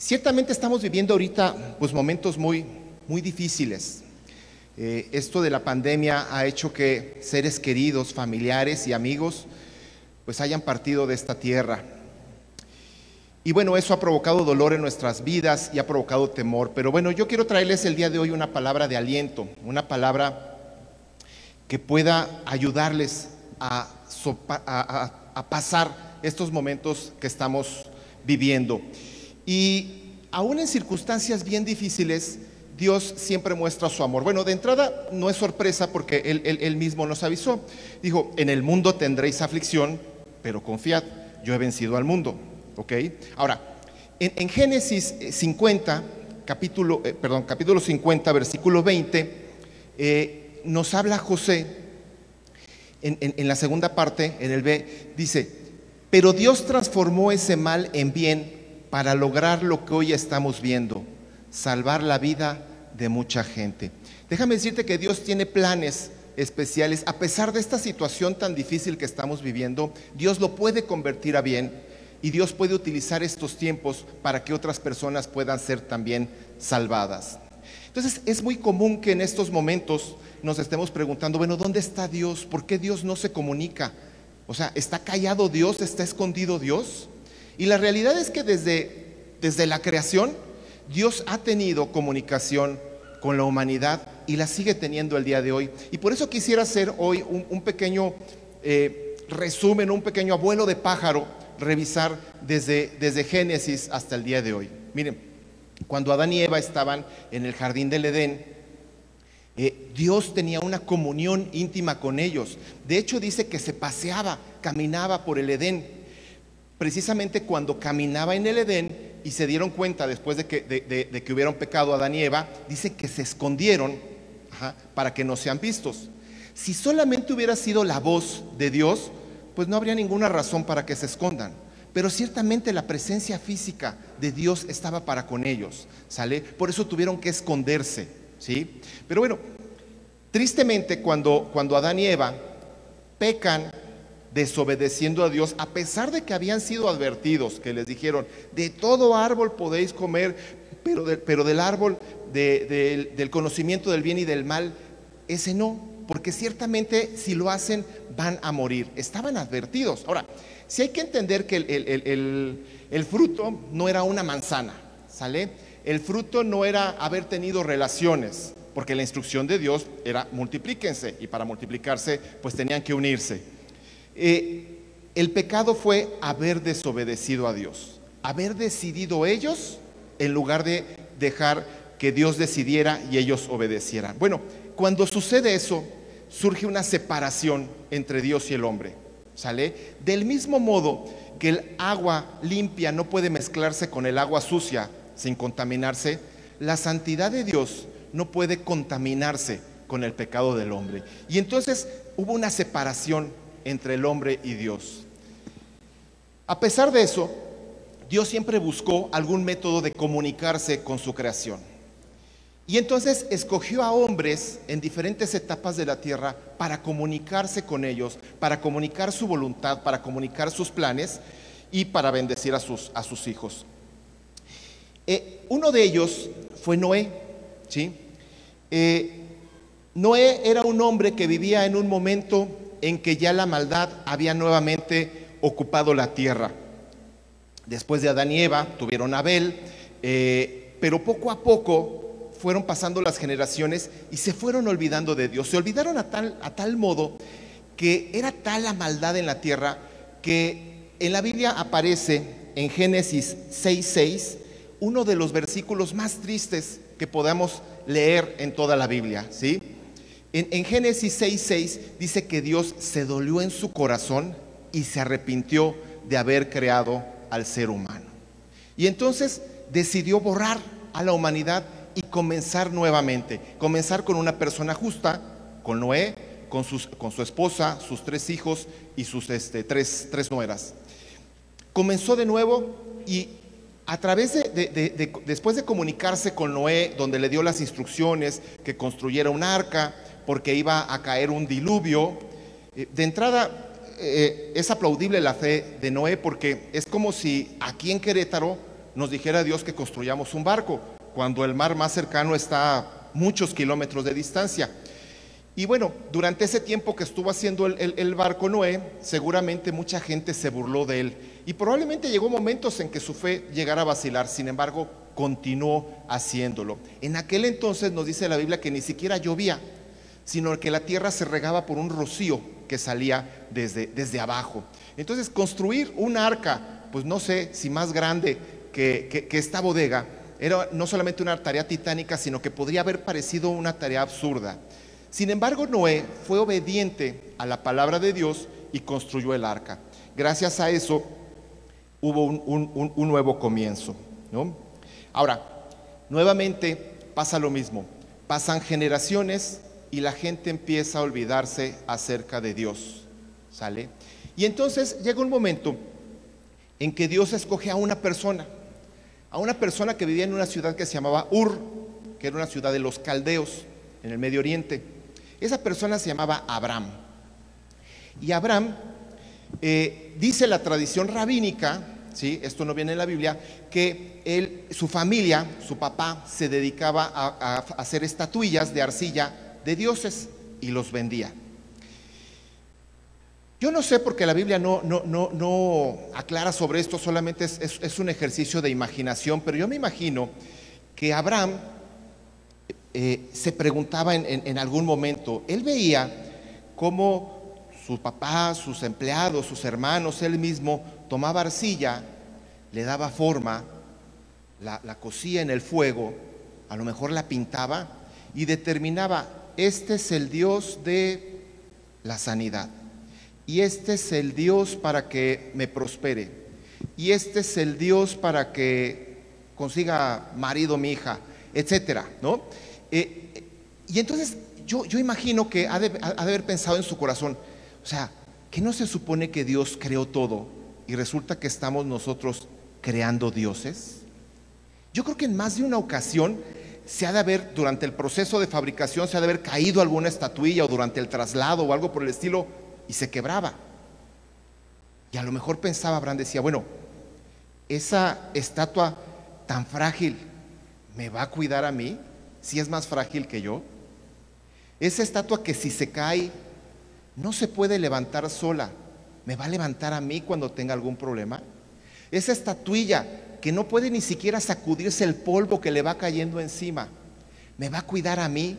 Ciertamente estamos viviendo ahorita pues, momentos muy, muy difíciles. Eh, esto de la pandemia ha hecho que seres queridos, familiares y amigos pues hayan partido de esta tierra. Y bueno, eso ha provocado dolor en nuestras vidas y ha provocado temor. Pero bueno, yo quiero traerles el día de hoy una palabra de aliento, una palabra que pueda ayudarles a, a pasar estos momentos que estamos viviendo. Y aún en circunstancias bien difíciles, Dios siempre muestra su amor. Bueno, de entrada no es sorpresa porque él, mismo nos avisó. Dijo, en el mundo tendréis aflicción, pero confiad, yo he vencido al mundo. ¿Ok? Ahora, en, Génesis 50, eh, capítulo, eh, perdón, capítulo 50, versículo 20, eh, nos habla José, en, en la segunda parte, en el B, dice, pero Dios transformó ese mal en bien para lograr lo que hoy estamos viendo, salvar la vida de mucha gente. Déjame decirte que Dios tiene planes especiales. A pesar de esta situación tan difícil que estamos viviendo, Dios lo puede convertir a bien y Dios puede utilizar estos tiempos para que otras personas puedan ser también salvadas. Entonces es muy común que en estos momentos nos estemos preguntando, bueno, ¿dónde está Dios? ¿Por qué Dios no se comunica? O sea, ¿está callado Dios? ¿Está escondido Dios? Y la realidad es que desde, desde la creación, Dios ha tenido comunicación con la humanidad y la sigue teniendo el día de hoy. Y por eso quisiera hacer hoy un, pequeño eh, resumen, un pequeño abuelo de pájaro, revisar desde, desde Génesis hasta el día de hoy. Miren, cuando Adán y Eva estaban en el jardín del Edén, eh, Dios tenía una comunión íntima con ellos. De hecho dice que se paseaba, caminaba por el Edén precisamente cuando caminaba en el Edén y se dieron cuenta después de que, de, que hubieron pecado Adán y Eva, dice que se escondieron para que no sean vistos. Si solamente hubiera sido la voz de Dios, pues no habría ninguna razón para que se escondan. Pero ciertamente la presencia física de Dios estaba para con ellos, ¿sale? Por eso tuvieron que esconderse, ¿sí? Pero bueno, tristemente cuando, cuando Adán y Eva pecan desobedeciendo a Dios, a pesar de que habían sido advertidos, que les dijeron, de todo árbol podéis comer, pero, pero del árbol del conocimiento del bien y del mal, ese no, porque ciertamente si lo hacen van a morir. Estaban advertidos. Ahora, si hay que entender que el, el fruto no era una manzana, ¿sale? El fruto no era haber tenido relaciones, porque la instrucción de Dios era multiplíquense y para multiplicarse pues tenían que unirse. Eh, el pecado fue haber desobedecido a Dios, haber decidido ellos en lugar de dejar que Dios decidiera y ellos obedecieran. Bueno, cuando sucede eso, surge una separación entre Dios y el hombre. ¿Sale? Del mismo modo que el agua limpia no puede mezclarse con el agua sucia sin contaminarse, la santidad de Dios no puede contaminarse con el pecado del hombre. Y entonces hubo una separación entre el hombre y Dios. A pesar de eso, Dios siempre buscó algún método de comunicarse con su creación. Y entonces escogió a hombres en diferentes etapas de la tierra para comunicarse con ellos, para comunicar su voluntad, para comunicar sus planes y para bendecir a sus, hijos. Eh, uno de ellos fue Noé. ¿sí? Eh, Noé era un hombre que vivía en un momento en que ya la maldad había nuevamente ocupado la tierra. Después de Adán y Eva tuvieron a Abel, eh, pero poco a poco fueron pasando las generaciones y se fueron olvidando de Dios. Se olvidaron a tal, a tal modo que era tal la maldad en la tierra que en la Biblia aparece en Génesis 6:6 uno de los versículos más tristes que podamos leer en toda la Biblia, ¿sí? En, Génesis 6:6 dice que Dios se dolió en su corazón y se arrepintió de haber creado al ser humano. Y entonces decidió borrar a la humanidad y comenzar nuevamente. Comenzar con una persona justa, con Noé, con, con su esposa, sus tres hijos y sus este, tres, tres nueras. Comenzó de nuevo y a través de, después de comunicarse con Noé, donde le dio las instrucciones que construyera un arca, porque iba a caer un diluvio. Eh, de entrada, eh, es aplaudible la fe de Noé porque es como si aquí en Querétaro nos dijera Dios que construyamos un barco, cuando el mar más cercano está a muchos kilómetros de distancia. Y bueno, durante ese tiempo que estuvo haciendo el, barco Noé, seguramente mucha gente se burló de él. Y probablemente llegó momentos en que su fe llegara a vacilar, sin embargo, continuó haciéndolo. En aquel entonces nos dice la Biblia que ni siquiera llovía, sino que la tierra se regaba por un rocío que salía desde, desde abajo. Entonces, construir un arca, pues no sé si más grande que, que esta bodega, era no solamente una tarea titánica, sino que podría haber parecido una tarea absurda. Sin embargo, Noé fue obediente a la palabra de Dios y construyó el arca. Gracias a eso hubo un, nuevo comienzo. Ahora, nuevamente pasa lo mismo. Pasan generaciones y la gente empieza a olvidarse acerca de Dios. ¿Sale? Y entonces llega un momento en que Dios escoge a una persona, a una persona que vivía en una ciudad que se llamaba Ur, que era una ciudad de los caldeos en el Medio Oriente. Esa persona se llamaba Abraham. Y Abraham, eh, dice la tradición rabínica, ¿sí? esto no viene en la Biblia, que él, su familia, su papá, se dedicaba a, hacer estatuillas de arcilla de dioses y los vendía. Yo no sé porque la Biblia no, no, no, no aclara sobre esto, solamente es, un ejercicio de imaginación, pero yo me imagino que Abraham eh, se preguntaba en, algún momento, él veía cómo su papá, sus empleados, sus hermanos, él mismo tomaba arcilla, le daba forma, la, la cosía en el fuego, a lo mejor la pintaba y determinaba, este es el Dios de la sanidad. Y este es el Dios para que me prospere. Y este es el Dios para que consiga marido mi hija, etcétera, ¿no? Eh, y entonces yo, yo imagino que ha de, haber pensado en su corazón, o sea, que no se supone que Dios creó todo y resulta que estamos nosotros creando dioses. Yo creo que en más de una ocasión se ha de haber, durante el proceso de fabricación, se ha de haber caído alguna estatuilla o durante el traslado o algo por el estilo y se quebraba. Y a lo mejor pensaba Abraham, decía, bueno, esa estatua tan frágil, ¿me va a cuidar a mí? si es más frágil que yo? Esa estatua que si se cae no se puede levantar sola, ¿me va a levantar a mí cuando tenga algún problema? Esa estatuilla que no puede ni siquiera sacudirse el polvo que le va cayendo encima, ¿me va a cuidar a mí?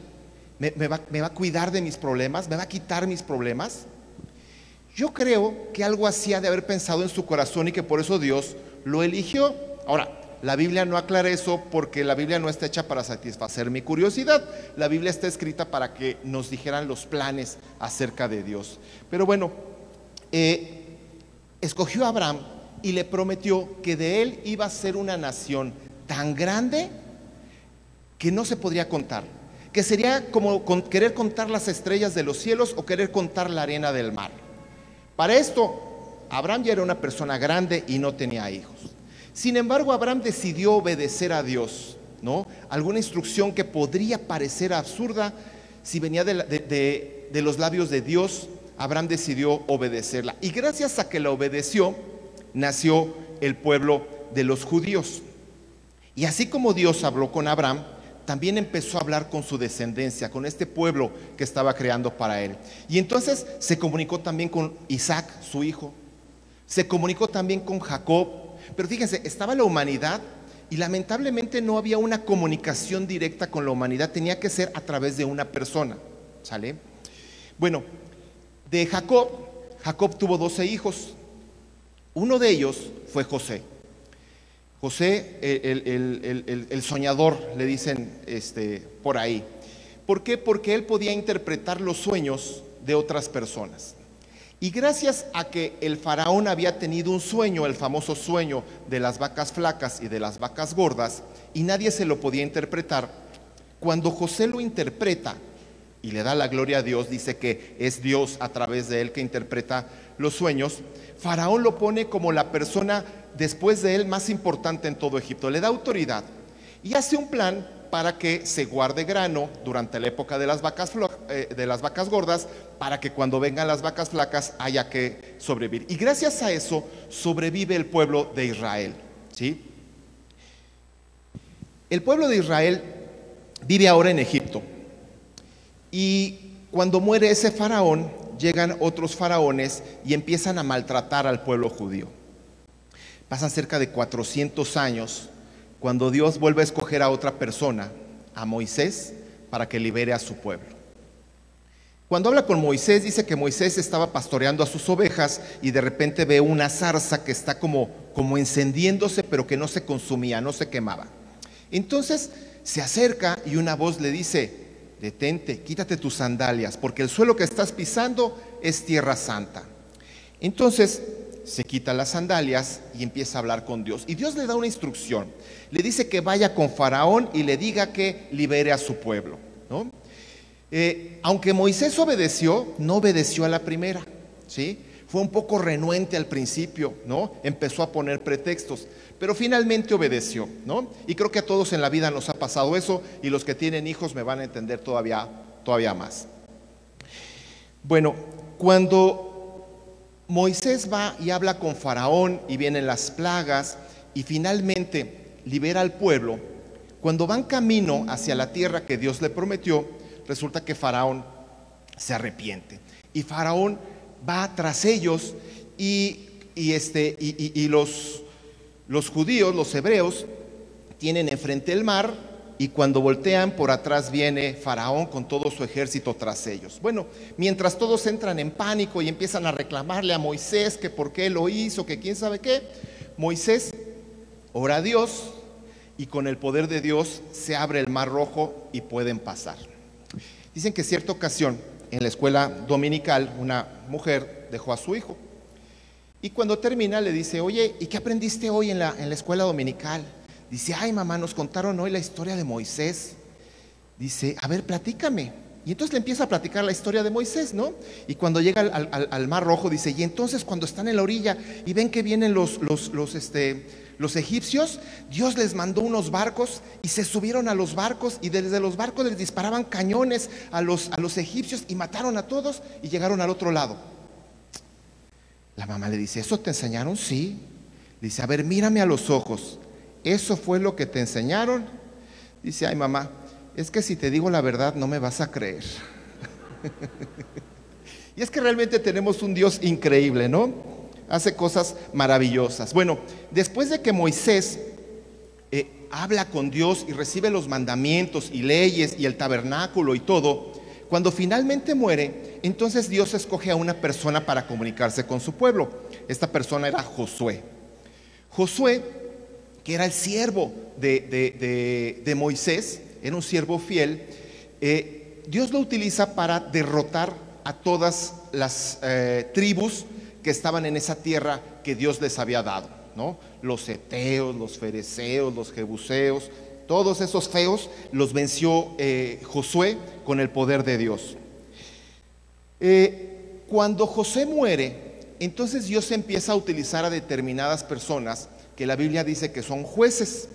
¿Me, va, ¿Me, va, a cuidar de mis problemas? ¿Me va a quitar mis problemas? Yo creo que algo así de haber pensado en su corazón y que por eso Dios lo eligió. Ahora, la Biblia no aclara eso porque la Biblia no está hecha para satisfacer mi curiosidad. La Biblia está escrita para que nos dijeran los planes acerca de Dios. Pero bueno, eh, escogió a Abraham y le prometió que de él iba a ser una nación tan grande que no se podría contar. Que sería como querer contar las estrellas de los cielos o querer contar la arena del mar. Para esto, Abraham ya era una persona grande y no tenía hijos. Sin embargo, Abraham decidió obedecer a Dios, ¿no? Alguna instrucción que podría parecer absurda, si venía de, los labios de Dios, Abraham decidió obedecerla. Y gracias a que la obedeció, nació el pueblo de los judíos. Y así como Dios habló con Abraham, también empezó a hablar con su descendencia, con este pueblo que estaba creando para él. Y entonces se comunicó también con Isaac, su hijo. Se comunicó también con Jacob, pero fíjense, estaba la humanidad y lamentablemente no había una comunicación directa con la humanidad, tenía que ser a través de una persona. ¿Sale? Bueno, de Jacob, Jacob tuvo 12 hijos. Uno de ellos fue José. José, el, soñador, le dicen este, por ahí. ¿Por qué? Porque él podía interpretar los sueños de otras personas. Y gracias a que el faraón había tenido un sueño, el famoso sueño de las vacas flacas y de las vacas gordas, y nadie se lo podía interpretar, cuando José lo interpreta y le da la gloria a Dios, dice que es Dios a través de él que interpreta los sueños, Faraón lo pone como la persona después de él más importante en todo Egipto, le da autoridad y hace un plan para que se guarde grano durante la época de las vacas, eh, de las vacas gordas, para que cuando vengan las vacas flacas haya que sobrevivir. Y gracias a eso sobrevive el pueblo de Israel. ¿sí? El pueblo de Israel vive ahora en Egipto. Y cuando muere ese faraón, llegan otros faraones y empiezan a maltratar al pueblo judío. Pasan cerca de 400 años cuando Dios vuelve a escoger a otra persona, a Moisés, para que libere a su pueblo. Cuando habla con Moisés, dice que Moisés estaba pastoreando a sus ovejas y de repente ve una zarza que está como, como encendiéndose, pero que no se consumía, no se quemaba. Entonces se acerca y una voz le dice, detente, quítate tus sandalias, porque el suelo que estás pisando es tierra santa. Entonces se quita las sandalias y empieza a hablar con Dios. Y Dios le da una instrucción. Le dice que vaya con Faraón y le diga que libere a su pueblo. Eh, aunque Moisés obedeció, no obedeció a la primera. ¿sí? Fue un poco renuente al principio, ¿no? Empezó a poner pretextos, pero finalmente obedeció, ¿no? Y creo que a todos en la vida nos ha pasado eso y los que tienen hijos me van a entender todavía, todavía más. Bueno, cuando Moisés va y habla con Faraón y vienen las plagas y finalmente libera al pueblo. Cuando van camino hacia la tierra que Dios le prometió, resulta que Faraón se arrepiente. Y Faraón va tras ellos y, este, y, los, los judíos, los hebreos, tienen enfrente el mar y cuando voltean por atrás viene Faraón con todo su ejército tras ellos. Bueno, mientras todos entran en pánico y empiezan a reclamarle a Moisés que por qué lo hizo, que quién sabe qué, Moisés ora a Dios y con el poder de Dios se abre el mar rojo y pueden pasar. Dicen que cierta ocasión en la escuela dominical una mujer dejó a su hijo y cuando termina le dice, oye, ¿y qué aprendiste hoy en la, en la escuela dominical? Dice, ay mamá, nos contaron hoy la historia de Moisés. Dice, a ver, platícame. Y entonces le empieza a platicar la historia de Moisés, ¿no? Y cuando llega al, Mar Rojo, dice, y entonces cuando están en la orilla y ven que vienen este, los egipcios, Dios les mandó unos barcos y se subieron a los barcos y desde los barcos les disparaban cañones a los, a los egipcios y mataron a todos y llegaron al otro lado. La mamá le dice, ¿eso te enseñaron? Sí. Dice, a ver, mírame a los ojos. ¿Eso fue lo que te enseñaron? Dice, ay mamá, es que si te digo la verdad no me vas a creer. y es que realmente tenemos un Dios increíble, ¿no? Hace cosas maravillosas. Bueno, después de que Moisés eh, habla con Dios y recibe los mandamientos y leyes y el tabernáculo y todo, cuando finalmente muere, entonces Dios escoge a una persona para comunicarse con su pueblo. Esta persona era Josué. Josué que era el siervo de, Moisés, era un siervo fiel, eh, Dios lo utiliza para derrotar a todas las eh, tribus que estaban en esa tierra que Dios les había dado, ¿no? Los eteos, los fereceos, los jebuseos, todos esos feos los venció eh, Josué con el poder de Dios. cuando José muere, entonces Dios empieza a utilizar a determinadas personas que la Biblia dice que son jueces,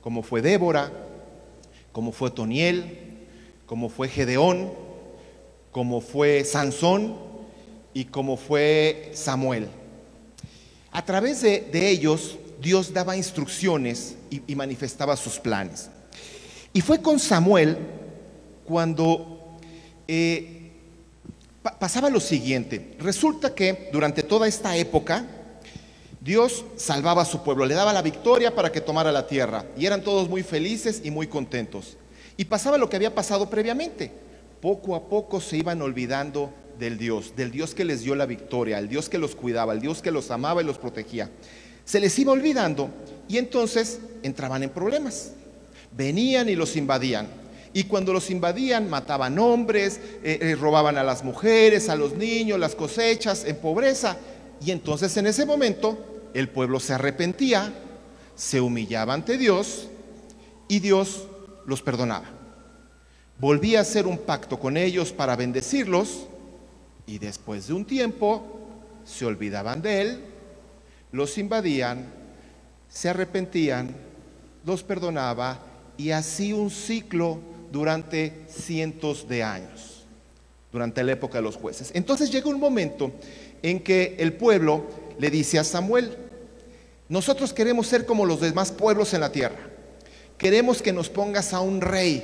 como fue Débora, como fue Toniel, como fue Gedeón, como fue Sansón y como fue Samuel. A través de, ellos Dios daba instrucciones y, manifestaba sus planes. Y fue con Samuel cuando eh, pasaba lo siguiente. Resulta que durante toda esta época, Dios salvaba a su pueblo, le daba la victoria para que tomara la tierra. Y eran todos muy felices y muy contentos. Y pasaba lo que había pasado previamente. Poco a poco se iban olvidando del Dios, del Dios que les dio la victoria, el Dios que los cuidaba, el Dios que los amaba y los protegía. Se les iba olvidando y entonces entraban en problemas. Venían y los invadían. Y cuando los invadían, mataban hombres, eh, eh, robaban a las mujeres, a los niños, las cosechas, en pobreza. Y entonces en ese momento el pueblo se arrepentía, se humillaba ante Dios y Dios los perdonaba. Volvía a hacer un pacto con ellos para bendecirlos y después de un tiempo se olvidaban de él, los invadían, se arrepentían, los perdonaba y así un ciclo durante cientos de años, durante la época de los jueces. Entonces llega un momento en que el pueblo le dice a Samuel, nosotros queremos ser como los demás pueblos en la tierra. queremos que nos pongas a un rey,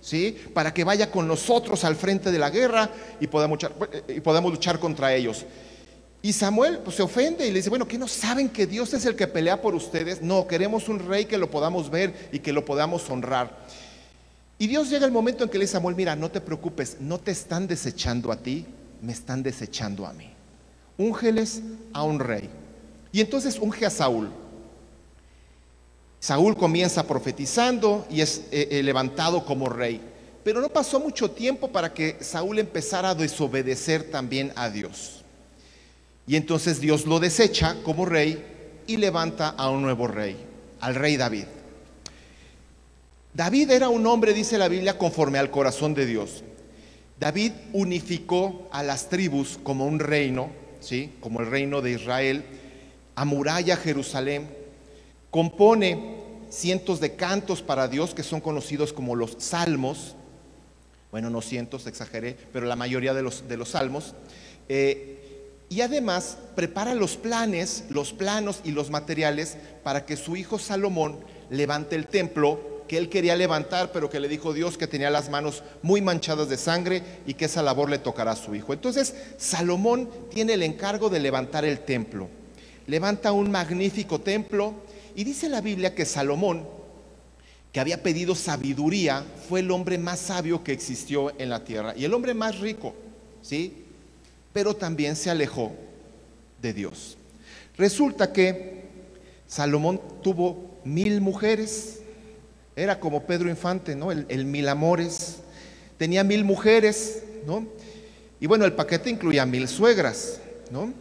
¿sí? Para que vaya con nosotros al frente de la guerra y podamos luchar, contra ellos. Y Samuel pues, se ofende y le dice, bueno, ¿qué no saben que Dios es el que pelea por ustedes? No, queremos un rey que lo podamos ver y que lo podamos honrar. Y Dios llega el momento en que le dice a Samuel, mira, no te preocupes, no te están desechando a ti, me están desechando a mí. Úngeles a un rey. Y entonces unge a Saúl. Saúl comienza profetizando y es eh, eh, levantado como rey. Pero no pasó mucho tiempo para que Saúl empezara a desobedecer también a Dios. Y entonces Dios lo desecha como rey y levanta a un nuevo rey, al rey David. David era un hombre, dice la Biblia, conforme al corazón de Dios. David unificó a las tribus como un reino, ¿sí? como el reino de Israel, amuralla Jerusalén, compone cientos de cantos para Dios que son conocidos como los salmos, bueno, no cientos, exageré, pero la mayoría de los, de los salmos, eh, y además prepara los planes, los planos y los materiales para que su hijo Salomón levante el templo que él quería levantar, pero que le dijo Dios que tenía las manos muy manchadas de sangre y que esa labor le tocará a su hijo. Entonces, Salomón tiene el encargo de levantar el templo. Levanta un magnífico templo y dice la Biblia que Salomón, que había pedido sabiduría, fue el hombre más sabio que existió en la tierra y el hombre más rico, ¿sí? Pero también se alejó de Dios. Resulta que Salomón tuvo mil mujeres, era como Pedro Infante, ¿no? El, mil amores. Tenía mil mujeres, ¿no? Y bueno, el paquete incluía mil suegras, ¿no?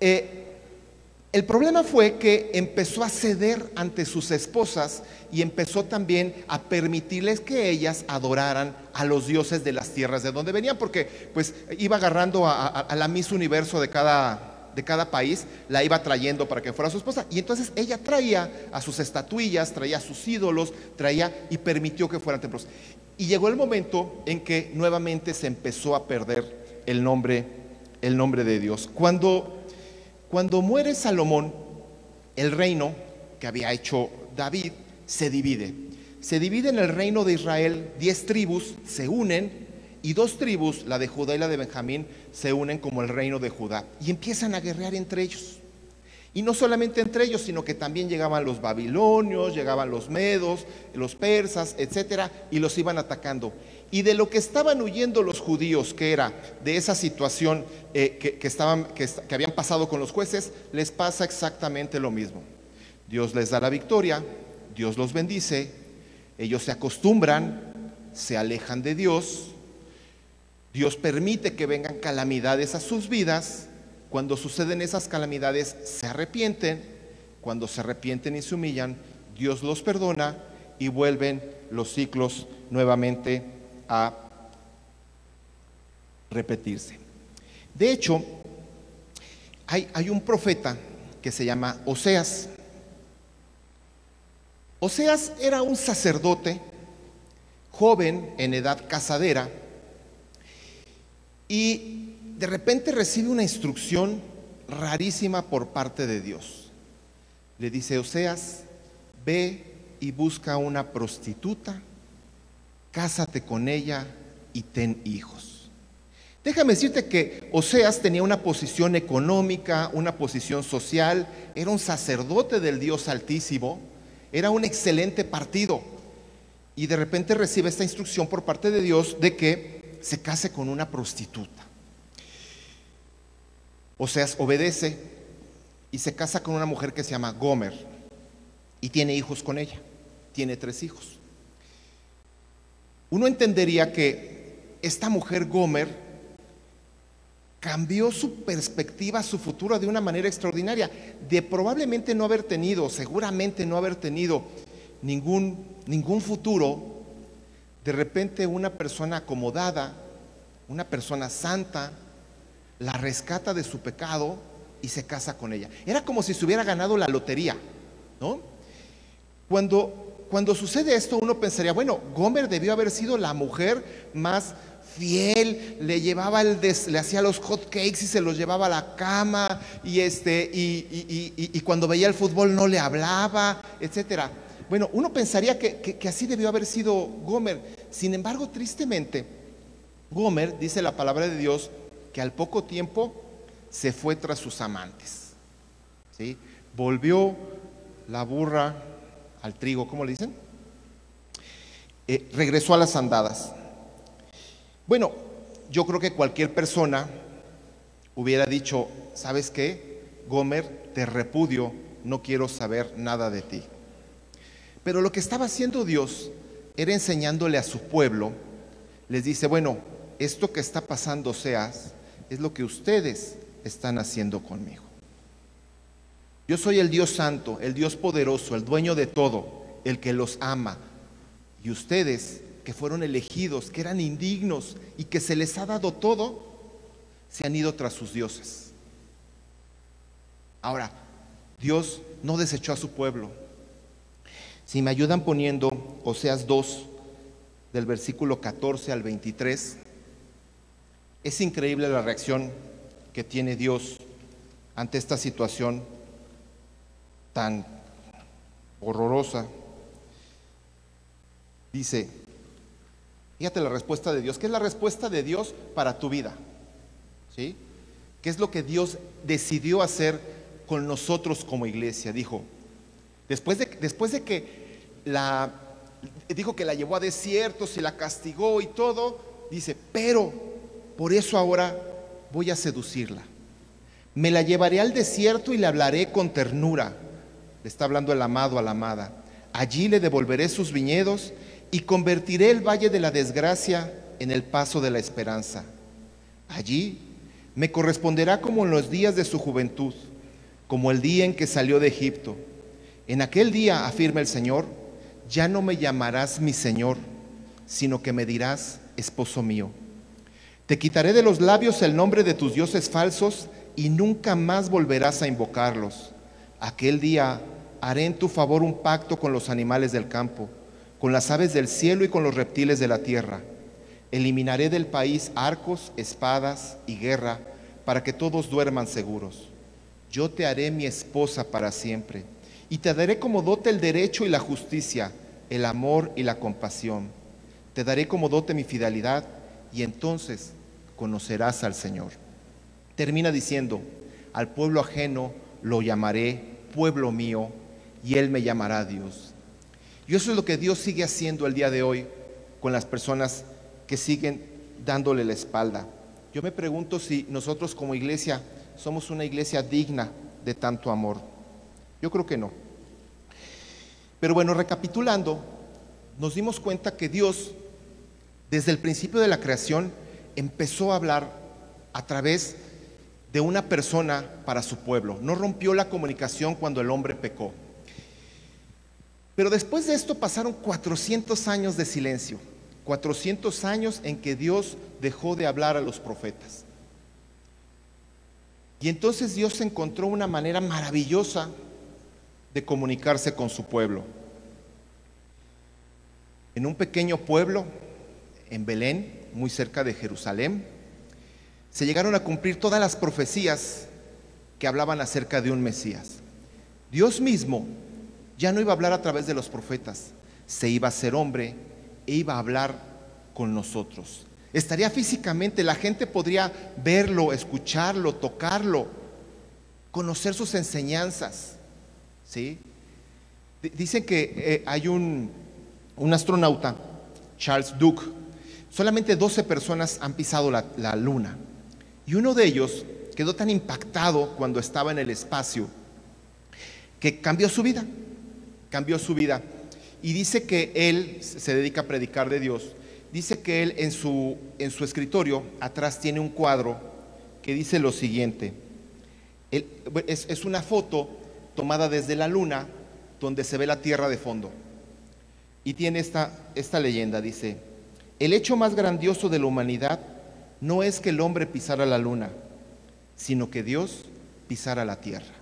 Eh, el problema fue que empezó a ceder ante sus esposas y empezó también a permitirles que ellas adoraran a los dioses de las tierras de donde venían, porque pues iba agarrando a la Miss Universo de cada, de cada país, la iba trayendo para que fuera su esposa. Y entonces ella traía a sus estatuillas, traía a sus ídolos, traía y permitió que fueran templos. Y llegó el momento en que nuevamente se empezó a perder el nombre, el nombre de Dios. Cuando, cuando muere Salomón, el reino que había hecho David se divide. Se divide en el reino de Israel, diez tribus se unen y dos tribus, la de Judá y la de Benjamín, se unen como el reino de Judá y empiezan a guerrear entre ellos. Y no solamente entre ellos, sino que también llegaban los babilonios, llegaban los medos, los persas, etcétera, y los iban atacando. Y de lo que estaban huyendo los judíos, que era de esa situación eh, que, estaban, que, que habían pasado con los jueces, les pasa exactamente lo mismo. Dios les da la victoria, Dios los bendice, ellos se acostumbran, se alejan de Dios, Dios permite que vengan calamidades a sus vidas. Cuando suceden esas calamidades, se arrepienten. Cuando se arrepienten y se humillan, Dios los perdona y vuelven los ciclos nuevamente a repetirse. De hecho, hay, un profeta que se llama Oseas. Oseas era un sacerdote joven en edad casadera y de repente recibe una instrucción rarísima por parte de Dios. Le dice, Oseas, ve y busca una prostituta, cásate con ella y ten hijos. Déjame decirte que Oseas tenía una posición económica, una posición social, era un sacerdote del Dios Altísimo, era un excelente partido. Y de repente recibe esta instrucción por parte de Dios de que se case con una prostituta. O sea, obedece y se casa con una mujer que se llama Gomer y tiene hijos con ella. Tiene tres hijos. Uno entendería que esta mujer Gomer cambió su perspectiva, su futuro de una manera extraordinaria, de probablemente no haber tenido, seguramente no haber tenido ningún, ningún futuro de repente una persona acomodada, una persona santa, la rescata de su pecado y se casa con ella. Era como si se hubiera ganado la lotería, ¿no? Cuando, cuando sucede esto, uno pensaría, bueno, Gomer debió haber sido la mujer más fiel, le llevaba el le hacía los hot cakes y se los llevaba a la cama, y este, y, y cuando veía el fútbol no le hablaba, etcétera. Bueno, uno pensaría que, que así debió haber sido Gomer. Sin embargo, tristemente, Gomer, dice la palabra de Dios, que al poco tiempo se fue tras sus amantes. ¿sí? Volvió la burra al trigo, ¿cómo le dicen? Eh, regresó a las andadas. Bueno, yo creo que cualquier persona hubiera dicho, ¿sabes qué? Gomer, te repudio, no quiero saber nada de ti. Pero lo que estaba haciendo Dios era enseñándole a su pueblo, les dice, bueno, esto que está pasando, seas, es lo que ustedes están haciendo conmigo. Yo soy el Dios santo, el Dios poderoso, el dueño de todo, el que los ama. Y ustedes, que fueron elegidos, que eran indignos y que se les ha dado todo, se han ido tras sus dioses. Ahora, Dios no desechó a su pueblo. Si me ayudan poniendo Oseas 2, del versículo 14 al 23, es increíble la reacción que tiene Dios ante esta situación tan horrorosa. Dice, fíjate la respuesta de Dios. ¿Qué es la respuesta de Dios para tu vida? ¿Sí? ¿Qué es lo que Dios decidió hacer con nosotros como iglesia? Dijo, después de, después de que la, dijo que la llevó a desiertos y la castigó y todo, dice, pero por eso ahora voy a seducirla. Me la llevaré al desierto y le hablaré con ternura. Le está hablando el amado a la amada. Allí le devolveré sus viñedos y convertiré el valle de la desgracia en el paso de la esperanza. Allí me corresponderá como en los días de su juventud, como el día en que salió de Egipto. En aquel día, afirma el Señor, ya no me llamarás mi Señor, sino que me dirás esposo mío. Te quitaré de los labios el nombre de tus dioses falsos y nunca más volverás a invocarlos. Aquel día haré en tu favor un pacto con los animales del campo, con las aves del cielo y con los reptiles de la tierra. Eliminaré del país arcos, espadas y guerra para que todos duerman seguros. Yo te haré mi esposa para siempre y te daré como dote el derecho y la justicia, el amor y la compasión. Te daré como dote mi fidelidad y entonces conocerás al Señor. Termina diciendo, al pueblo ajeno lo llamaré pueblo mío y él me llamará Dios. Y eso es lo que Dios sigue haciendo el día de hoy con las personas que siguen dándole la espalda. Yo me pregunto si nosotros como iglesia somos una iglesia digna de tanto amor. Yo creo que no. Pero bueno, recapitulando, nos dimos cuenta que Dios, desde el principio de la creación, empezó a hablar a través de una persona para su pueblo. No rompió la comunicación cuando el hombre pecó. Pero después de esto pasaron 400 años de silencio, 400 años en que Dios dejó de hablar a los profetas. Y entonces Dios encontró una manera maravillosa de comunicarse con su pueblo. En un pequeño pueblo, en Belén, muy cerca de Jerusalén, se llegaron a cumplir todas las profecías que hablaban acerca de un Mesías. Dios mismo ya no iba a hablar a través de los profetas, se iba a ser hombre e iba a hablar con nosotros. Estaría físicamente, la gente podría verlo, escucharlo, tocarlo, conocer sus enseñanzas. ¿Sí? Dicen que eh, hay un, un astronauta, Charles Duke, Solamente 12 personas han pisado la, luna. Y uno de ellos quedó tan impactado cuando estaba en el espacio que cambió su vida. Cambió su vida. Y dice que él se dedica a predicar de Dios. Dice que él en su, en su escritorio atrás tiene un cuadro que dice lo siguiente. es, es una foto tomada desde la luna donde se ve la tierra de fondo. Y tiene esta, esta leyenda, dice, el hecho más grandioso de la humanidad no es que el hombre pisara la luna, sino que Dios pisara la tierra.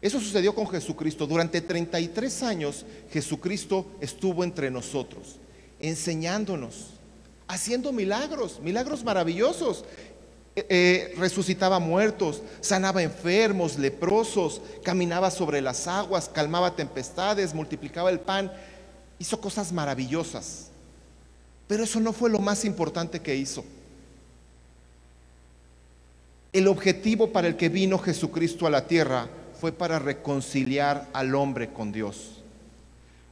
Eso sucedió con Jesucristo. Durante 33 años Jesucristo estuvo entre nosotros, enseñándonos, haciendo milagros, milagros maravillosos. Eh, resucitaba muertos, sanaba enfermos, leprosos, caminaba sobre las aguas, calmaba tempestades, multiplicaba el pan, hizo cosas maravillosas. Pero eso no fue lo más importante que hizo. El objetivo para el que vino Jesucristo a la tierra fue para reconciliar al hombre con Dios,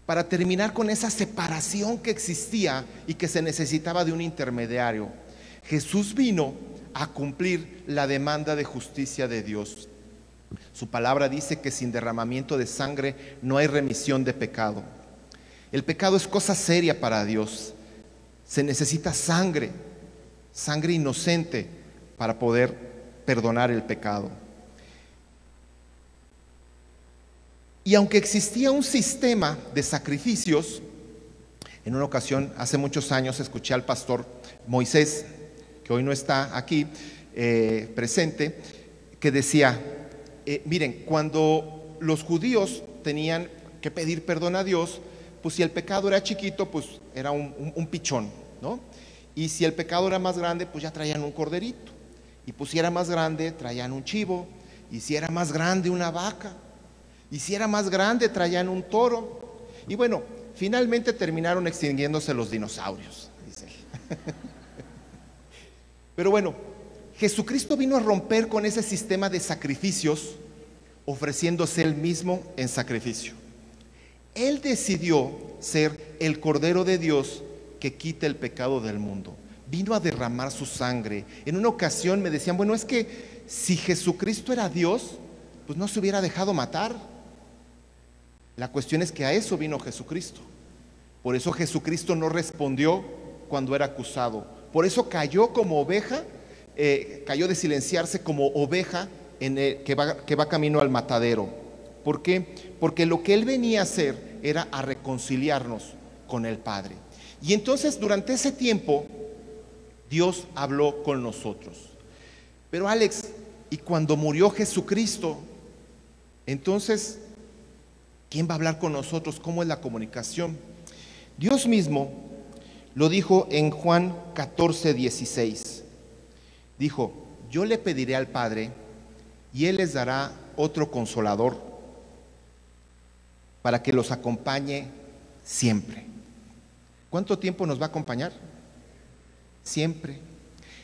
para terminar con esa separación que existía y que se necesitaba de un intermediario. Jesús vino a cumplir la demanda de justicia de Dios. Su palabra dice que sin derramamiento de sangre no hay remisión de pecado. El pecado es cosa seria para Dios. Se necesita sangre, sangre inocente para poder perdonar el pecado. Y aunque existía un sistema de sacrificios, en una ocasión, hace muchos años, escuché al pastor Moisés, que hoy no está aquí eh, presente, que decía, eh, miren, cuando los judíos tenían que pedir perdón a Dios, pues si el pecado era chiquito, pues era un, pichón, ¿no? Y si el pecado era más grande, pues ya traían un corderito. Y pues si era más grande, traían un chivo. Y si era más grande, una vaca. Y si era más grande, traían un toro. Y bueno, finalmente terminaron extinguiéndose los dinosaurios, dice Pero bueno, Jesucristo vino a romper con ese sistema de sacrificios, ofreciéndose él mismo en sacrificio. Él decidió ser el Cordero de Dios que quita el pecado del mundo. Vino a derramar su sangre. En una ocasión me decían, bueno, es que si Jesucristo era Dios, pues no se hubiera dejado matar. La cuestión es que a eso vino Jesucristo. Por eso Jesucristo no respondió cuando era acusado. Por eso cayó como oveja, eh, cayó de silenciarse como oveja en que, va, que va camino al matadero. ¿Por qué? Porque lo que él venía a hacer era a reconciliarnos con el Padre. Y entonces durante ese tiempo Dios habló con nosotros. Pero Alex, y cuando murió Jesucristo, entonces ¿Quién va a hablar con nosotros? ¿Cómo es la comunicación? Dios mismo lo dijo en Juan 14, 16. Dijo, yo le pediré al Padre y Él les dará otro consolador para que los acompañe siempre. ¿Cuánto tiempo nos va a acompañar? Siempre.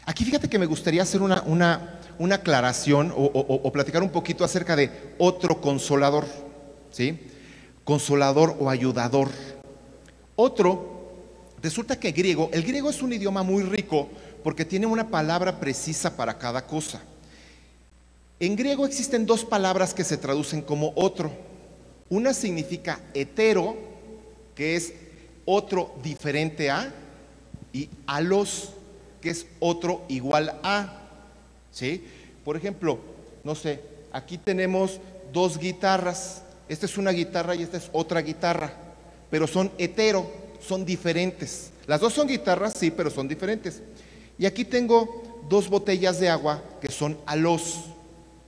Aquí fíjate que me gustaría hacer una, una, una aclaración o, o platicar un poquito acerca de otro consolador. ¿Sí? consolador o ayudador. Otro, resulta que griego, el griego es un idioma muy rico porque tiene una palabra precisa para cada cosa. En griego existen dos palabras que se traducen como otro. Una significa hetero, que es otro diferente a, y alos, que es otro igual a. ¿Sí? Por ejemplo, no sé, aquí tenemos dos guitarras. Esta es una guitarra y esta es otra guitarra, pero son hetero, son diferentes. Las dos son guitarras, sí, pero son diferentes. Y aquí tengo dos botellas de agua que son alos,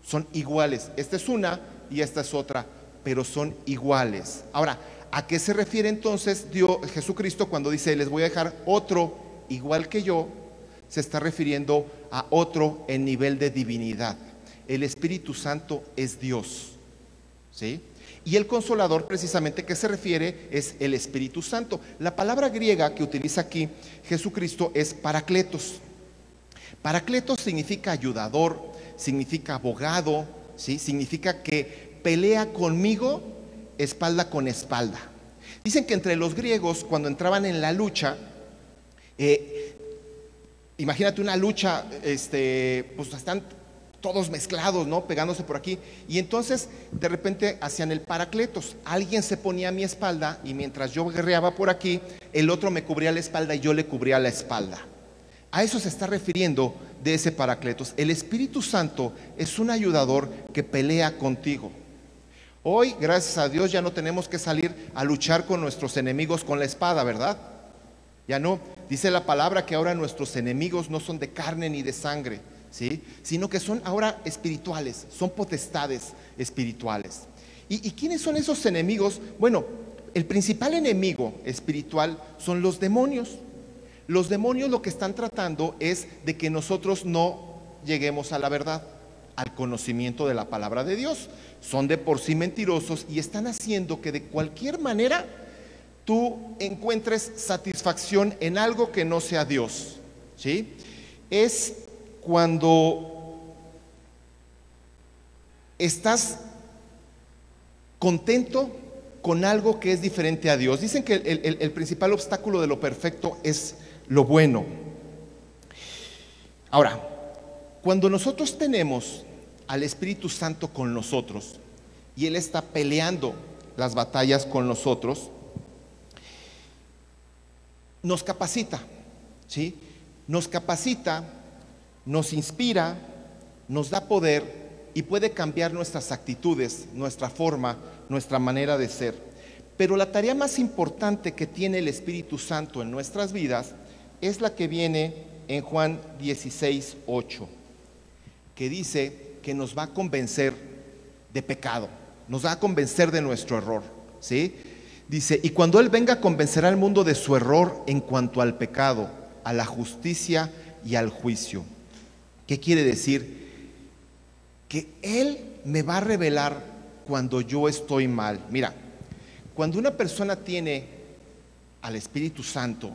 son iguales. Esta es una y esta es otra, pero son iguales. Ahora, ¿a qué se refiere entonces Dios, Jesucristo cuando dice, les voy a dejar otro igual que yo? Se está refiriendo a otro en nivel de divinidad. El Espíritu Santo es Dios. ¿Sí? Y el consolador precisamente que se refiere es el Espíritu Santo. La palabra griega que utiliza aquí Jesucristo es paracletos. Paracletos significa ayudador, significa abogado, ¿sí? significa que pelea conmigo espalda con espalda. Dicen que entre los griegos cuando entraban en la lucha, eh, imagínate una lucha, este, pues están todos mezclados, ¿no? Pegándose por aquí. Y entonces, de repente, hacían el paracletos. Alguien se ponía a mi espalda y mientras yo guerreaba por aquí, el otro me cubría la espalda y yo le cubría la espalda. A eso se está refiriendo de ese paracletos. El Espíritu Santo es un ayudador que pelea contigo. Hoy, gracias a Dios, ya no tenemos que salir a luchar con nuestros enemigos con la espada, ¿verdad? Ya no. Dice la palabra que ahora nuestros enemigos no son de carne ni de sangre, sino que son ahora espirituales, son potestades espirituales. ¿Y, quiénes son esos enemigos? Bueno, el principal enemigo espiritual son los demonios. Los demonios lo que están tratando es de que nosotros no lleguemos a la verdad, al conocimiento de la palabra de Dios. Son de por sí mentirosos y están haciendo que de cualquier manera tú encuentres satisfacción en algo que no sea Dios. ¿Sí? Es cuando estás contento con algo que es diferente a Dios. Dicen que el, principal obstáculo de lo perfecto es lo bueno. Ahora, cuando nosotros tenemos al Espíritu Santo con nosotros y Él está peleando las batallas con nosotros, nos capacita, ¿sí? Nos capacita, nos inspira, nos da poder y puede cambiar nuestras actitudes, nuestra forma, nuestra manera de ser. Pero la tarea más importante que tiene el Espíritu Santo en nuestras vidas es la que viene en Juan 16, 8, que dice que nos va a convencer de pecado, nos va a convencer de nuestro error, ¿sí? Dice, y cuando Él venga convencerá al mundo de su error en cuanto al pecado, a la justicia y al juicio. ¿Qué quiere decir? Que Él me va a revelar cuando yo estoy mal. Mira, cuando una persona tiene al Espíritu Santo,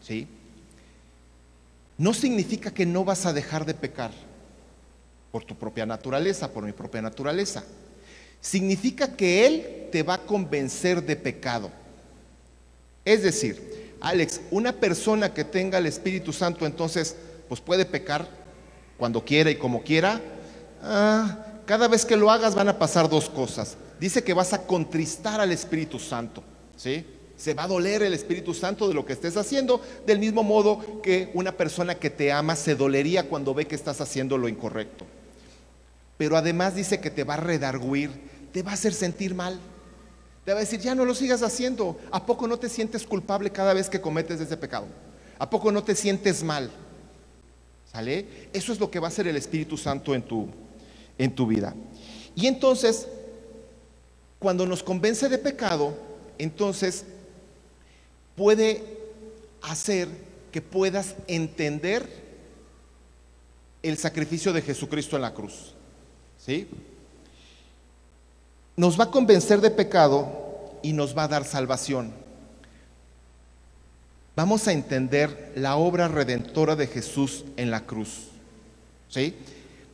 ¿sí? No significa que no vas a dejar de pecar por tu propia naturaleza, por mi propia naturaleza. Significa que Él te va a convencer de pecado. Es decir, Alex, una persona que tenga el Espíritu Santo entonces, pues puede pecar cuando quiera y como quiera. Ah, cada vez que lo hagas van a pasar dos cosas. Dice que vas a contristar al Espíritu Santo, ¿sí? Se va a doler el Espíritu Santo de lo que estés haciendo, del mismo modo que una persona que te ama se dolería cuando ve que estás haciendo lo incorrecto pero además dice que te va a redarguir, te va a hacer sentir mal. Te va a decir, ya no lo sigas haciendo. ¿A poco no te sientes culpable cada vez que cometes ese pecado? ¿A poco no te sientes mal? ¿Sale? Eso es lo que va a hacer el Espíritu Santo en tu, en tu vida. Y entonces, cuando nos convence de pecado, entonces puede hacer que puedas entender el sacrificio de Jesucristo en la cruz. ¿Sí? Nos va a convencer de pecado y nos va a dar salvación. Vamos a entender la obra redentora de Jesús en la cruz. ¿Sí?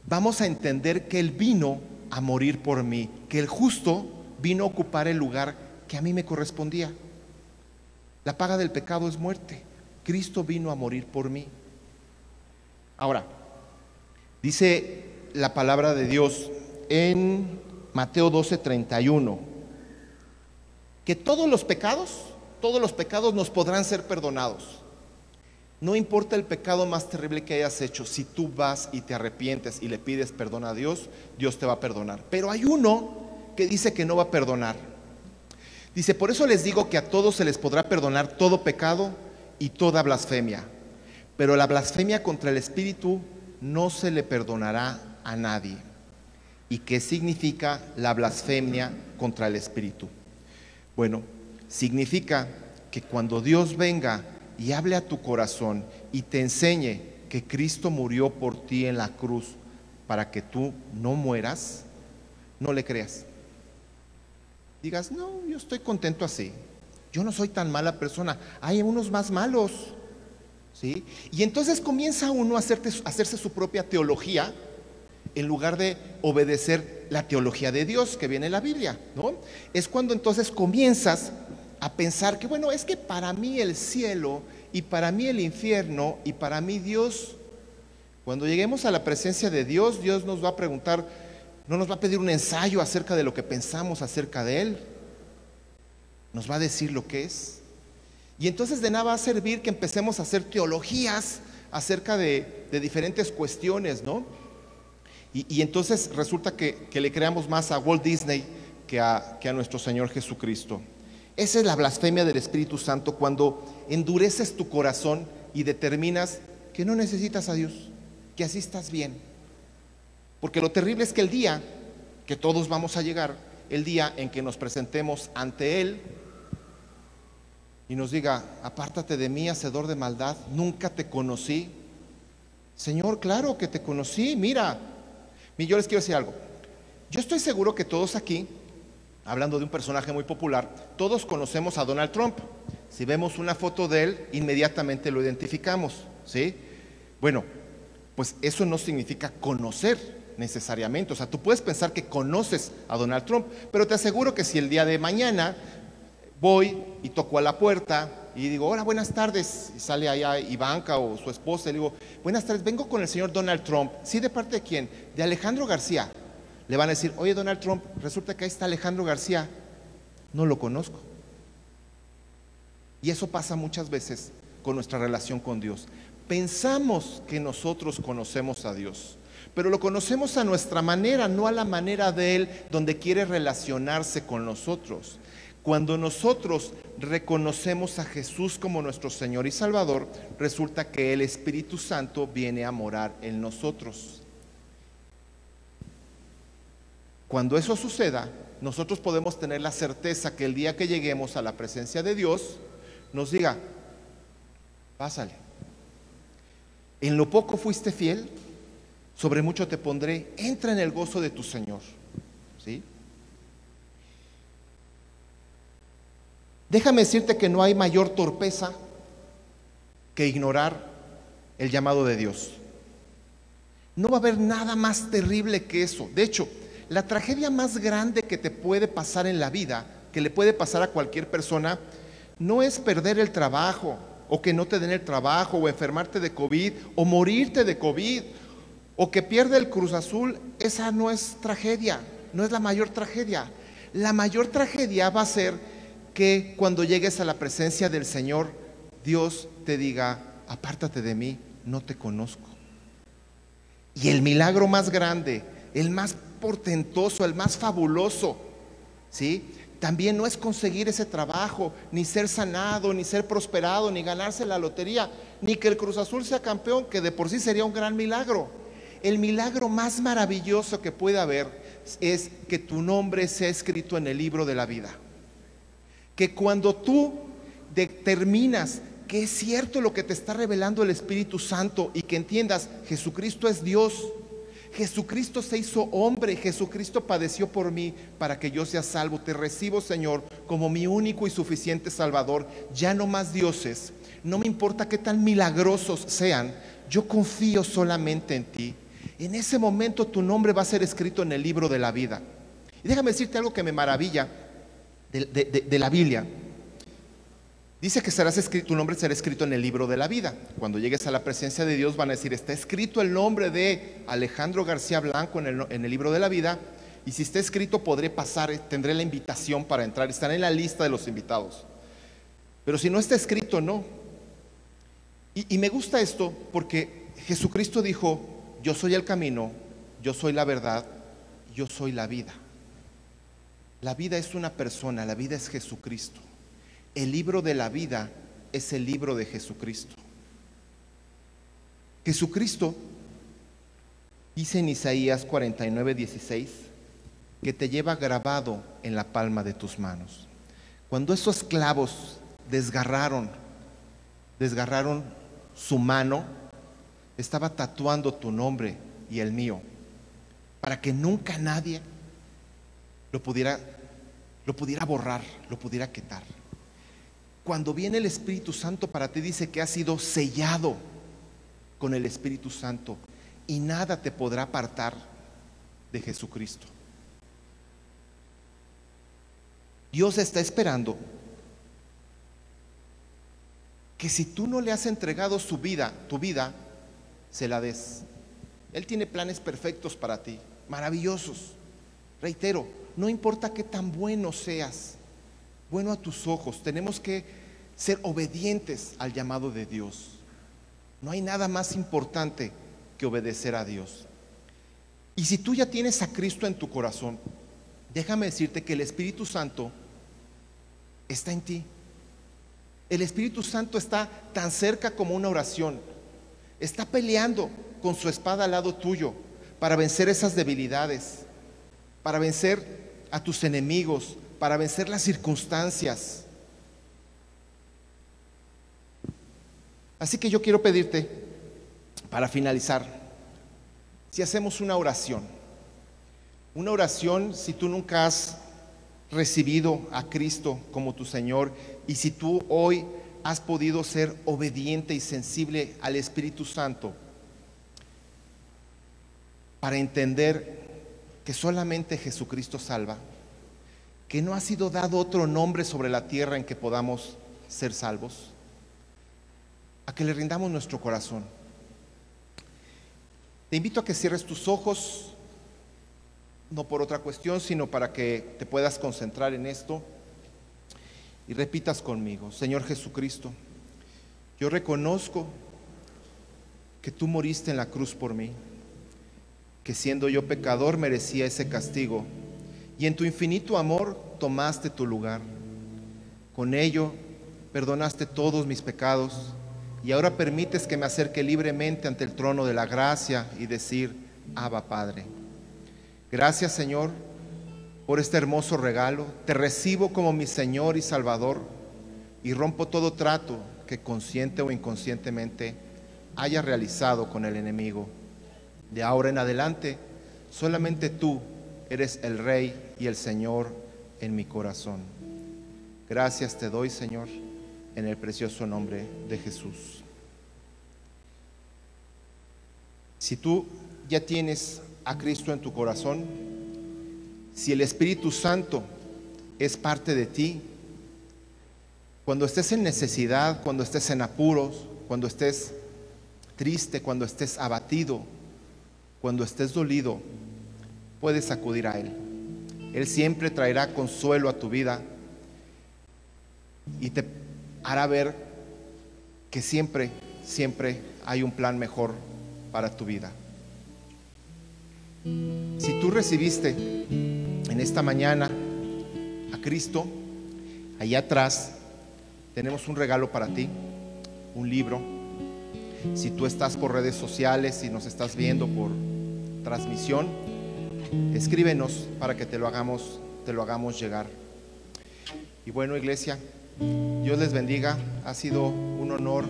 Vamos a entender que Él vino a morir por mí, que el justo vino a ocupar el lugar que a mí me correspondía. La paga del pecado es muerte. Cristo vino a morir por mí. Ahora, dice la palabra de Dios en Mateo 12, 31, que todos los pecados, todos los pecados nos podrán ser perdonados. No importa el pecado más terrible que hayas hecho, si tú vas y te arrepientes y le pides perdón a Dios, Dios te va a perdonar. Pero hay uno que dice que no va a perdonar. Dice, por eso les digo que a todos se les podrá perdonar todo pecado y toda blasfemia, pero la blasfemia contra el Espíritu no se le perdonará a nadie. ¿Y qué significa la blasfemia contra el Espíritu? Bueno, significa que cuando Dios venga y hable a tu corazón y te enseñe que Cristo murió por ti en la cruz para que tú no mueras, no le creas. Digas, no, yo estoy contento así. Yo no soy tan mala persona. Hay unos más malos. ¿Sí? Y entonces comienza uno a, a hacerse su propia teología en lugar de obedecer la teología de Dios que viene en la Biblia, ¿no? Es cuando entonces comienzas a pensar que, bueno, es que para mí el cielo y para mí el infierno y para mí Dios, cuando lleguemos a la presencia de Dios, Dios nos va a preguntar, no nos va a pedir un ensayo acerca de lo que pensamos acerca de Él, nos va a decir lo que es. Y entonces de nada va a servir que empecemos a hacer teologías acerca de, diferentes cuestiones, ¿no? Y, entonces resulta que, le creamos más a Walt Disney que a, que a nuestro Señor Jesucristo. Esa es la blasfemia del Espíritu Santo cuando endureces tu corazón y determinas que no necesitas a Dios, que así estás bien. Porque lo terrible es que el día que todos vamos a llegar, el día en que nos presentemos ante Él y nos diga, apártate de mí, hacedor de maldad, nunca te conocí, Señor, claro que te conocí, mira. Y yo les quiero decir algo. Yo estoy seguro que todos aquí, hablando de un personaje muy popular, todos conocemos a Donald Trump. Si vemos una foto de él, inmediatamente lo identificamos, ¿sí? Bueno, pues eso no significa conocer necesariamente. O sea, tú puedes pensar que conoces a Donald Trump, pero te aseguro que si el día de mañana voy y toco a la puerta y digo, hola, buenas tardes, y sale allá Ivanka o su esposa, y le digo, buenas tardes, vengo con el señor Donald Trump. ¿Sí de parte de quién? De Alejandro García. Le van a decir, oye Donald Trump, resulta que ahí está Alejandro García. No lo conozco. Y eso pasa muchas veces con nuestra relación con Dios. Pensamos que nosotros conocemos a Dios, pero lo conocemos a nuestra manera, no a la manera de Él, donde quiere relacionarse con nosotros. Cuando nosotros reconocemos a Jesús como nuestro Señor y Salvador, resulta que el Espíritu Santo viene a morar en nosotros. Cuando eso suceda, nosotros podemos tener la certeza que el día que lleguemos a la presencia de Dios, nos diga, pásale. En lo poco fuiste fiel, sobre mucho te pondré, entra en el gozo de tu Señor. ¿Sí? Déjame decirte que no hay mayor torpeza que ignorar el llamado de Dios. No va a haber nada más terrible que eso. De hecho, la tragedia más grande que te puede pasar en la vida, que le puede pasar a cualquier persona, no es perder el trabajo o que no te den el trabajo o enfermarte de COVID o morirte de COVID o que pierde el Cruz Azul. Esa no es tragedia, no es la mayor tragedia. La mayor tragedia va a ser que cuando llegues a la presencia del Señor, Dios te diga, apártate de mí, no te conozco. Y el milagro más grande, el más portentoso, el más fabuloso, ¿sí? También no es conseguir ese trabajo, ni ser sanado, ni ser prosperado, ni ganarse la lotería, ni que el Cruz Azul sea campeón, que de por sí sería un gran milagro. El milagro más maravilloso que puede haber es que tu nombre sea escrito en el libro de la vida que cuando tú determinas que es cierto lo que te está revelando el Espíritu Santo y que entiendas, Jesucristo es Dios, Jesucristo se hizo hombre, Jesucristo padeció por mí para que yo sea salvo. Te recibo, Señor, como mi único y suficiente Salvador. Ya no más dioses. No me importa qué tan milagrosos sean. Yo confío solamente en ti. En ese momento tu nombre va a ser escrito en el libro de la vida. Y déjame decirte algo que me maravilla de, la Biblia, dice que serás escrito, tu nombre será escrito en el libro de la vida. Cuando llegues a la presencia de Dios van a decir, está escrito el nombre de Alejandro García Blanco en el, libro de la vida, y si está escrito podré pasar, tendré la invitación para entrar, estaré en la lista de los invitados. Pero si no está escrito, no. Y, y me gusta esto porque Jesucristo dijo, yo soy el camino, yo soy la verdad, yo soy la vida. La vida es una persona, la vida es Jesucristo. El libro de la vida es el libro de Jesucristo. Jesucristo dice en Isaías 49, 16 que te lleva grabado en la palma de tus manos. Cuando esos clavos desgarraron, desgarraron su mano, estaba tatuando tu nombre y el mío, para que nunca nadie lo pudiera, lo pudiera borrar, lo pudiera quitar. Cuando viene el Espíritu Santo para ti dice que has sido sellado con el Espíritu Santo y nada te podrá apartar de Jesucristo. Dios está esperando que si tú no le has entregado su vida, tu vida, se la des. Él tiene planes perfectos para ti, maravillosos. Reitero, no importa qué tan bueno seas, bueno a tus ojos, tenemos que ser obedientes al llamado de Dios. No hay nada más importante que obedecer a Dios. Y si tú ya tienes a Cristo en tu corazón, déjame decirte que el Espíritu Santo está en ti. El Espíritu Santo está tan cerca como una oración. Está peleando con su espada al lado tuyo para vencer esas debilidades, para vencer a tus enemigos, para vencer las circunstancias. Así que yo quiero pedirte para finalizar, si hacemos una oración, una oración si tú nunca has recibido a Cristo como tu Señor y si tú hoy has podido ser obediente y sensible al Espíritu Santo para entender que solamente Jesucristo salva, que no ha sido dado otro nombre sobre la tierra en que podamos ser salvos, a que le rindamos nuestro corazón. Te invito a que cierres tus ojos, no por otra cuestión, sino para que te puedas concentrar en esto y repitas conmigo, Señor Jesucristo, yo reconozco que tú moriste en la cruz por mí, que siendo yo pecador merecía ese castigo, y en tu infinito amor tomaste tu lugar. Con ello perdonaste todos mis pecados y ahora permites que me acerque libremente ante el trono de la gracia y decir, Abba Padre. Gracias Señor por este hermoso regalo. Te recibo como mi Señor y Salvador y rompo todo trato que consciente o inconscientemente haya realizado con el enemigo. De ahora en adelante, solamente tú eres el Rey y el Señor en mi corazón. Gracias te doy, Señor, en el precioso nombre de Jesús. Si tú ya tienes a Cristo en tu corazón, si el Espíritu Santo es parte de ti, cuando estés en necesidad, cuando estés en apuros, cuando estés triste, cuando estés abatido, cuando estés dolido, puedes acudir a Él. Él siempre traerá consuelo a tu vida y te hará ver que siempre, siempre hay un plan mejor para tu vida. Si tú recibiste en esta mañana a Cristo, allá atrás tenemos un regalo para ti, un libro. Si tú estás por redes sociales y nos estás viendo por transmisión, escríbenos para que te lo hagamos, te lo hagamos llegar. Y bueno, iglesia, Dios les bendiga. Ha sido un honor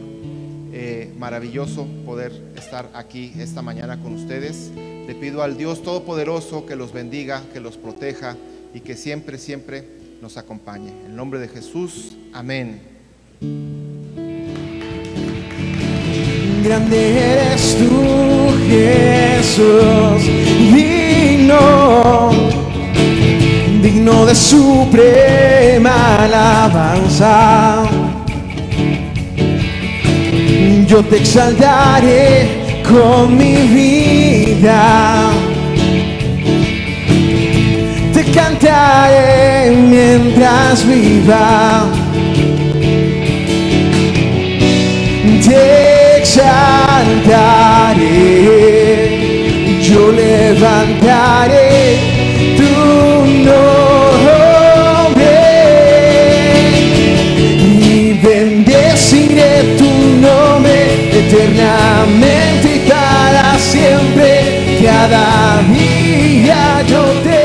eh, maravilloso poder estar aquí esta mañana con ustedes. Le pido al Dios Todopoderoso que los bendiga, que los proteja y que siempre, siempre nos acompañe. En nombre de Jesús, amén. Grande eres tú, Jesús, digno, digno de suprema alabanza. Yo te exaltaré con mi vida. Te cantaré mientras viva. Te exaltaré, yo levantaré tu nombre y bendeciré tu nombre eternamente siempre, cada día yo te